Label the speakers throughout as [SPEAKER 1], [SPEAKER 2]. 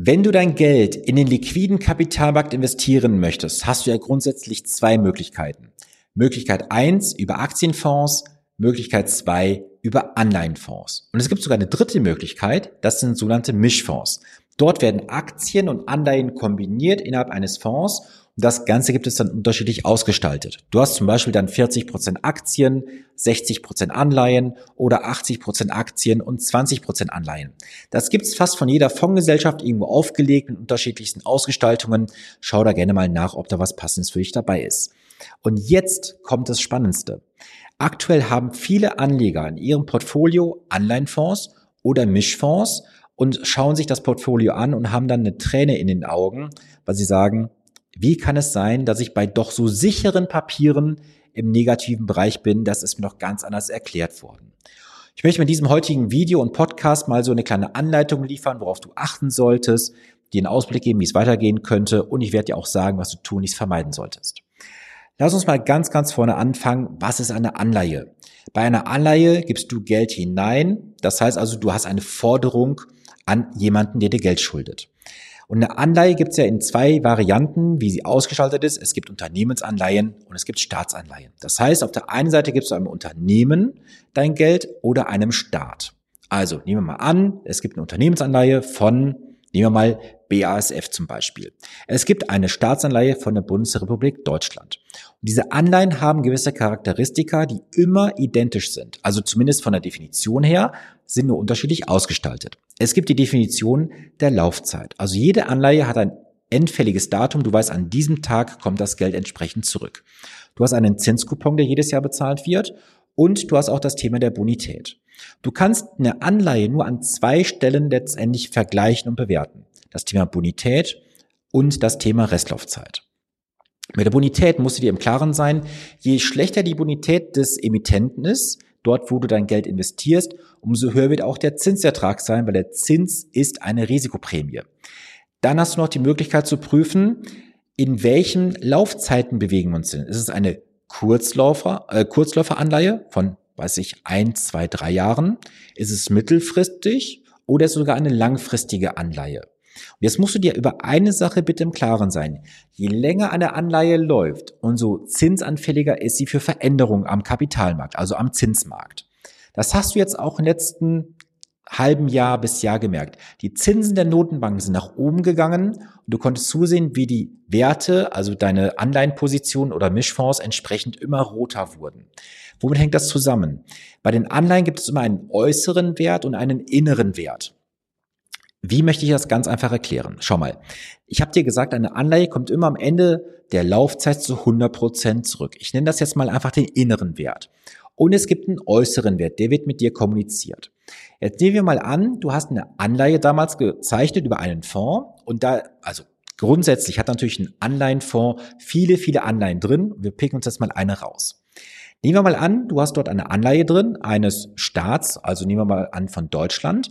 [SPEAKER 1] Wenn du dein Geld in den liquiden Kapitalmarkt investieren möchtest, hast du ja grundsätzlich zwei Möglichkeiten. Möglichkeit eins über Aktienfonds, Möglichkeit zwei über Anleihenfonds. Und es gibt sogar eine dritte Möglichkeit, das sind sogenannte Mischfonds. Dort werden Aktien und Anleihen kombiniert innerhalb eines Fonds das Ganze gibt es dann unterschiedlich ausgestaltet. Du hast zum Beispiel dann 40% Aktien, 60% Anleihen oder 80% Aktien und 20% Anleihen. Das gibt's fast von jeder Fondsgesellschaft irgendwo aufgelegt in unterschiedlichsten Ausgestaltungen. Schau da gerne mal nach, ob da was Passendes für dich dabei ist. Und jetzt kommt das Spannendste. Aktuell haben viele Anleger in ihrem Portfolio Anleihenfonds oder Mischfonds und schauen sich das Portfolio an und haben dann eine Träne in den Augen, weil sie sagen, wie kann es sein, dass ich bei doch so sicheren Papieren im negativen Bereich bin? Das ist mir noch ganz anders erklärt worden. Ich möchte mit diesem heutigen Video und Podcast mal so eine kleine Anleitung liefern, worauf du achten solltest, dir einen Ausblick geben, wie es weitergehen könnte und ich werde dir auch sagen, was du tun, nicht vermeiden solltest. Lass uns mal ganz, ganz vorne anfangen. Was ist eine Anleihe? Bei einer Anleihe gibst du Geld hinein. Das heißt also, du hast eine Forderung an jemanden, der dir Geld schuldet. Und eine Anleihe gibt es ja in zwei Varianten, wie sie ausgestaltet ist. Es gibt Unternehmensanleihen und es gibt Staatsanleihen. Das heißt, auf der einen Seite gibst du einem Unternehmen dein Geld oder einem Staat. Also nehmen wir mal an, es gibt eine Unternehmensanleihe von, nehmen wir mal BASF zum Beispiel. Es gibt eine Staatsanleihe von der Bundesrepublik Deutschland. Und diese Anleihen haben gewisse Charakteristika, die immer identisch sind. Also zumindest von der Definition her sind nur unterschiedlich ausgestaltet. Es gibt die Definition der Laufzeit. Also jede Anleihe hat ein endfälliges Datum. Du weißt, an diesem Tag kommt das Geld entsprechend zurück. Du hast einen Zinskupon, der jedes Jahr bezahlt wird. Und du hast auch das Thema der Bonität. Du kannst eine Anleihe nur an zwei Stellen letztendlich vergleichen und bewerten das Thema Bonität und das Thema Restlaufzeit. Mit der Bonität musst du dir im Klaren sein, je schlechter die Bonität des Emittenten ist, dort wo du dein Geld investierst, umso höher wird auch der Zinsertrag sein, weil der Zins ist eine Risikoprämie. Dann hast du noch die Möglichkeit zu prüfen, in welchen Laufzeiten bewegen wir uns denn. Ist es eine Kurzläufer, äh, Kurzläuferanleihe von, weiß ich, ein, zwei, drei Jahren? Ist es mittelfristig oder ist es sogar eine langfristige Anleihe? Und jetzt musst du dir über eine Sache bitte im Klaren sein. Je länger eine Anleihe läuft, umso zinsanfälliger ist sie für Veränderungen am Kapitalmarkt, also am Zinsmarkt. Das hast du jetzt auch im letzten halben Jahr bis Jahr gemerkt. Die Zinsen der Notenbanken sind nach oben gegangen und du konntest zusehen, wie die Werte, also deine Anleihenpositionen oder Mischfonds entsprechend immer roter wurden. Womit hängt das zusammen? Bei den Anleihen gibt es immer einen äußeren Wert und einen inneren Wert. Wie möchte ich das ganz einfach erklären? Schau mal, ich habe dir gesagt, eine Anleihe kommt immer am Ende der Laufzeit zu 100 Prozent zurück. Ich nenne das jetzt mal einfach den inneren Wert. Und es gibt einen äußeren Wert, der wird mit dir kommuniziert. Jetzt nehmen wir mal an, du hast eine Anleihe damals gezeichnet über einen Fonds und da, also grundsätzlich hat natürlich ein Anleihenfonds viele, viele Anleihen drin. Wir picken uns jetzt mal eine raus. Nehmen wir mal an, du hast dort eine Anleihe drin eines Staats, also nehmen wir mal an von Deutschland.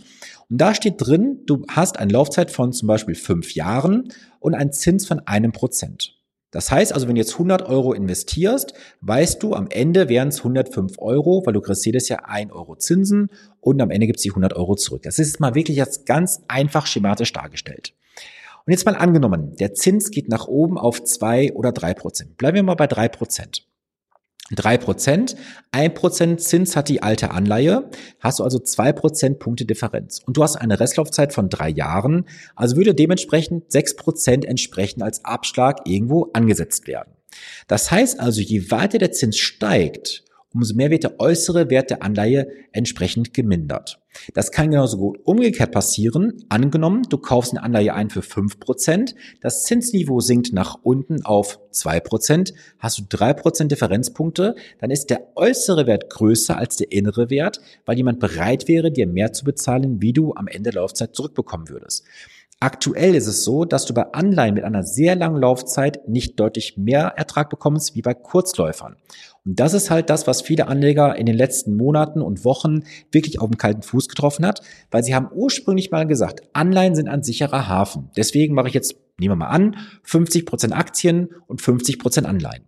[SPEAKER 1] Und da steht drin, du hast eine Laufzeit von zum Beispiel fünf Jahren und einen Zins von einem Prozent. Das heißt also, wenn du jetzt 100 Euro investierst, weißt du, am Ende wären es 105 Euro, weil du kriegst jedes Jahr 1 Euro Zinsen und am Ende gibt es die 100 Euro zurück. Das ist mal wirklich jetzt ganz einfach schematisch dargestellt. Und jetzt mal angenommen, der Zins geht nach oben auf zwei oder drei Prozent. Bleiben wir mal bei drei Prozent. 3%, 1% Zins hat die alte Anleihe, hast du also 2% Punkte Differenz. Und du hast eine Restlaufzeit von drei Jahren, also würde dementsprechend 6% entsprechend als Abschlag irgendwo angesetzt werden. Das heißt also, je weiter der Zins steigt, umso mehr wird der äußere Wert der Anleihe entsprechend gemindert. Das kann genauso gut umgekehrt passieren. Angenommen, du kaufst eine Anleihe ein für 5%, das Zinsniveau sinkt nach unten auf 2%, hast du 3% Differenzpunkte, dann ist der äußere Wert größer als der innere Wert, weil jemand bereit wäre, dir mehr zu bezahlen, wie du am Ende der Laufzeit zurückbekommen würdest. Aktuell ist es so, dass du bei Anleihen mit einer sehr langen Laufzeit nicht deutlich mehr Ertrag bekommst wie bei Kurzläufern. Und das ist halt das, was viele Anleger in den letzten Monaten und Wochen wirklich auf dem kalten Fuß getroffen hat, weil sie haben ursprünglich mal gesagt, Anleihen sind ein sicherer Hafen. Deswegen mache ich jetzt, nehmen wir mal an, 50 Prozent Aktien und 50 Prozent Anleihen.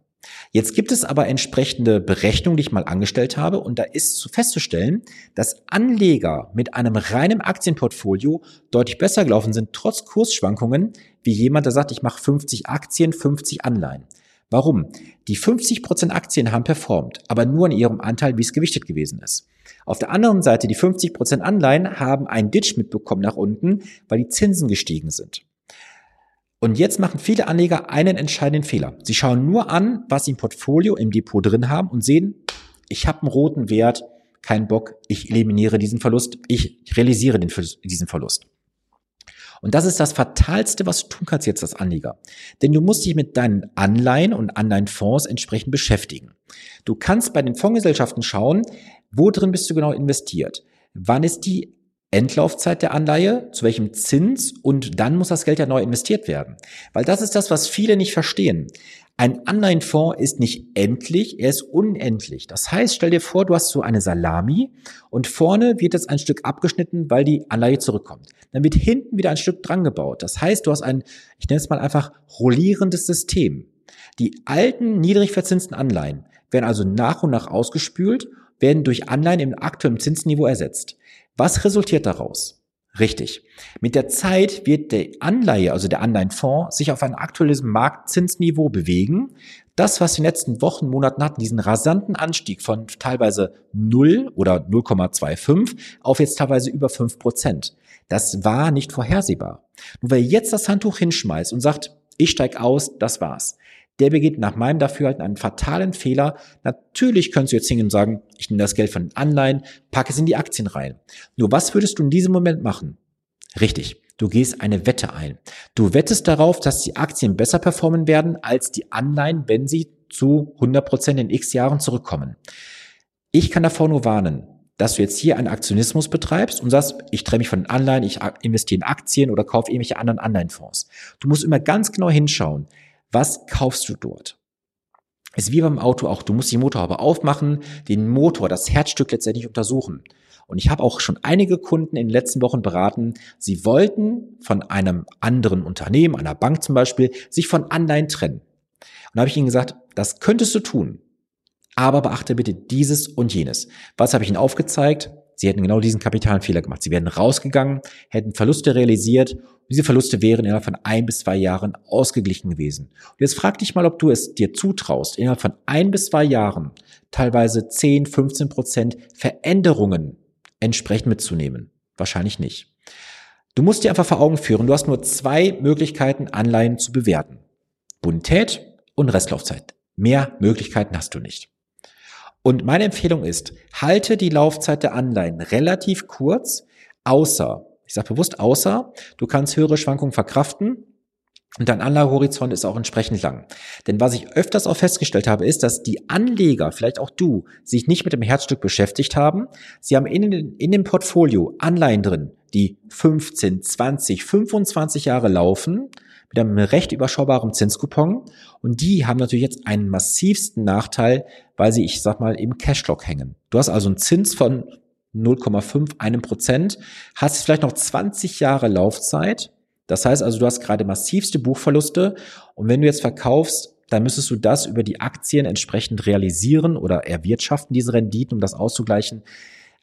[SPEAKER 1] Jetzt gibt es aber entsprechende Berechnungen, die ich mal angestellt habe, und da ist festzustellen, dass Anleger mit einem reinen Aktienportfolio deutlich besser gelaufen sind, trotz Kursschwankungen, wie jemand, der sagt, ich mache 50 Aktien, 50 Anleihen. Warum? Die 50% Aktien haben performt, aber nur in ihrem Anteil, wie es gewichtet gewesen ist. Auf der anderen Seite, die 50% Anleihen haben einen Ditch mitbekommen nach unten, weil die Zinsen gestiegen sind. Und jetzt machen viele Anleger einen entscheidenden Fehler. Sie schauen nur an, was sie im Portfolio, im Depot drin haben und sehen, ich habe einen roten Wert, kein Bock, ich eliminiere diesen Verlust, ich realisiere den, diesen Verlust. Und das ist das Fatalste, was du tun kannst jetzt als Anleger. Denn du musst dich mit deinen Anleihen und Anleihenfonds entsprechend beschäftigen. Du kannst bei den Fondsgesellschaften schauen, wo drin bist du genau investiert. Wann ist die Endlaufzeit der Anleihe, zu welchem Zins und dann muss das Geld ja neu investiert werden. Weil das ist das, was viele nicht verstehen. Ein Anleihenfonds ist nicht endlich, er ist unendlich. Das heißt, stell dir vor, du hast so eine Salami und vorne wird jetzt ein Stück abgeschnitten, weil die Anleihe zurückkommt. Dann wird hinten wieder ein Stück dran gebaut. Das heißt, du hast ein, ich nenne es mal einfach, rollierendes System. Die alten, niedrig verzinsten Anleihen werden also nach und nach ausgespült, werden durch Anleihen im aktuellen Zinsniveau ersetzt. Was resultiert daraus? Richtig. Mit der Zeit wird der Anleihe, also der Anleihenfonds, sich auf ein aktuelles Marktzinsniveau bewegen. Das, was wir in den letzten Wochen, Monaten hatten, diesen rasanten Anstieg von teilweise 0 oder 0,25 auf jetzt teilweise über 5 Prozent. Das war nicht vorhersehbar. Nur wer jetzt das Handtuch hinschmeißt und sagt, ich steig aus, das war's der begeht nach meinem Dafürhalten einen fatalen Fehler. Natürlich könntest du jetzt hingehen und sagen, ich nehme das Geld von den Anleihen, packe es in die Aktien rein. Nur was würdest du in diesem Moment machen? Richtig. Du gehst eine Wette ein. Du wettest darauf, dass die Aktien besser performen werden als die Anleihen, wenn sie zu 100 Prozent in x Jahren zurückkommen. Ich kann davor nur warnen, dass du jetzt hier einen Aktionismus betreibst und sagst, ich trenne mich von den Anleihen, ich investiere in Aktien oder kaufe irgendwelche anderen Anleihenfonds. Du musst immer ganz genau hinschauen. Was kaufst du dort? ist wie beim Auto auch. Du musst die Motorhaube aufmachen, den Motor, das Herzstück letztendlich untersuchen. Und ich habe auch schon einige Kunden in den letzten Wochen beraten, sie wollten von einem anderen Unternehmen, einer Bank zum Beispiel, sich von Anleihen trennen. Und da habe ich ihnen gesagt, das könntest du tun. Aber beachte bitte dieses und jenes. Was habe ich ihnen aufgezeigt? Sie hätten genau diesen kapitalen Fehler gemacht. Sie wären rausgegangen, hätten Verluste realisiert diese Verluste wären innerhalb von ein bis zwei Jahren ausgeglichen gewesen. Und jetzt frag dich mal, ob du es dir zutraust, innerhalb von ein bis zwei Jahren teilweise 10, 15 Prozent Veränderungen entsprechend mitzunehmen. Wahrscheinlich nicht. Du musst dir einfach vor Augen führen, du hast nur zwei Möglichkeiten, Anleihen zu bewerten. Bonität und Restlaufzeit. Mehr Möglichkeiten hast du nicht. Und meine Empfehlung ist, halte die Laufzeit der Anleihen relativ kurz, außer, ich sage bewusst außer, du kannst höhere Schwankungen verkraften und dein Anlagehorizont ist auch entsprechend lang. Denn was ich öfters auch festgestellt habe, ist, dass die Anleger, vielleicht auch du, sich nicht mit dem Herzstück beschäftigt haben. Sie haben in, in dem Portfolio Anleihen drin, die 15, 20, 25 Jahre laufen mit einem recht überschaubaren Zinskupon. Und die haben natürlich jetzt einen massivsten Nachteil, weil sie, ich sag mal, im Cashlock hängen. Du hast also einen Zins von 0,5, einem Prozent, hast vielleicht noch 20 Jahre Laufzeit. Das heißt also, du hast gerade massivste Buchverluste. Und wenn du jetzt verkaufst, dann müsstest du das über die Aktien entsprechend realisieren oder erwirtschaften, diese Renditen, um das auszugleichen.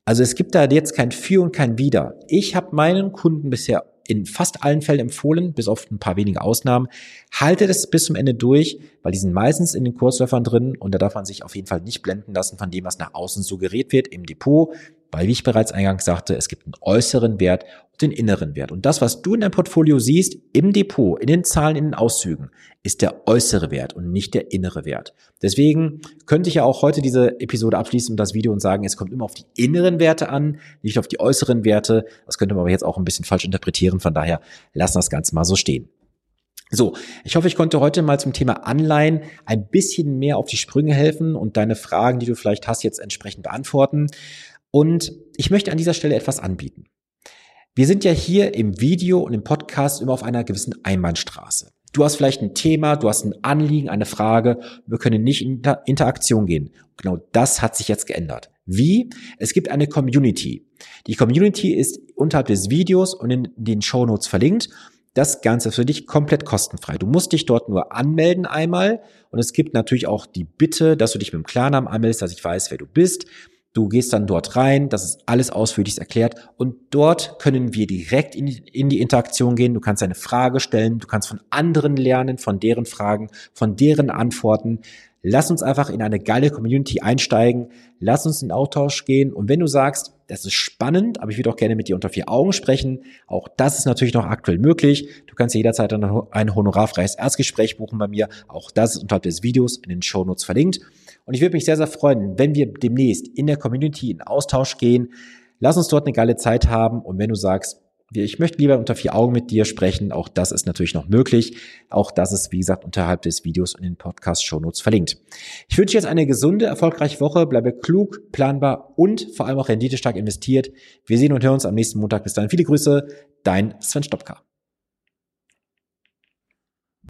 [SPEAKER 1] Also es gibt da jetzt kein Für und kein Wider. Ich habe meinen Kunden bisher in fast allen Fällen empfohlen, bis auf ein paar wenige Ausnahmen. Haltet es bis zum Ende durch, weil die sind meistens in den Kursläufern drin und da darf man sich auf jeden Fall nicht blenden lassen von dem, was nach außen suggeriert wird im Depot, weil, wie ich bereits eingangs sagte, es gibt einen äußeren Wert und den inneren Wert. Und das, was du in deinem Portfolio siehst, im Depot, in den Zahlen, in den Auszügen, ist der äußere Wert und nicht der innere Wert. Deswegen könnte ich ja auch heute diese Episode abschließen und das Video und sagen, es kommt immer auf die inneren Werte an, nicht auf die äußeren Werte. Das könnte man aber jetzt auch ein bisschen falsch interpretieren. Von daher lassen wir das Ganze mal so stehen. So, ich hoffe, ich konnte heute mal zum Thema Anleihen ein bisschen mehr auf die Sprünge helfen und deine Fragen, die du vielleicht hast, jetzt entsprechend beantworten. Und ich möchte an dieser Stelle etwas anbieten. Wir sind ja hier im Video und im Podcast immer auf einer gewissen Einbahnstraße. Du hast vielleicht ein Thema, du hast ein Anliegen, eine Frage, wir können nicht in Interaktion gehen. Genau das hat sich jetzt geändert. Wie? Es gibt eine Community. Die Community ist unterhalb des Videos und in den Show Notes verlinkt. Das Ganze ist für dich komplett kostenfrei. Du musst dich dort nur anmelden einmal und es gibt natürlich auch die Bitte, dass du dich mit dem Klarnamen anmeldest, dass ich weiß, wer du bist. Du gehst dann dort rein, das ist alles ausführlich erklärt und dort können wir direkt in die, in die Interaktion gehen. Du kannst eine Frage stellen, du kannst von anderen lernen, von deren Fragen, von deren Antworten. Lass uns einfach in eine geile Community einsteigen. Lass uns in Austausch gehen. Und wenn du sagst, das ist spannend, aber ich würde auch gerne mit dir unter vier Augen sprechen, auch das ist natürlich noch aktuell möglich. Du kannst jederzeit ein honorarfreies Erstgespräch buchen bei mir. Auch das ist unterhalb des Videos in den Show Notes verlinkt. Und ich würde mich sehr, sehr freuen, wenn wir demnächst in der Community in Austausch gehen. Lass uns dort eine geile Zeit haben. Und wenn du sagst, ich möchte lieber unter vier Augen mit dir sprechen. Auch das ist natürlich noch möglich. Auch das ist, wie gesagt, unterhalb des Videos in den Podcast-Shownotes verlinkt. Ich wünsche jetzt eine gesunde, erfolgreiche Woche. Bleibe klug, planbar und vor allem auch renditestark investiert. Wir sehen und hören uns am nächsten Montag. Bis dahin viele Grüße. Dein Sven Stopka.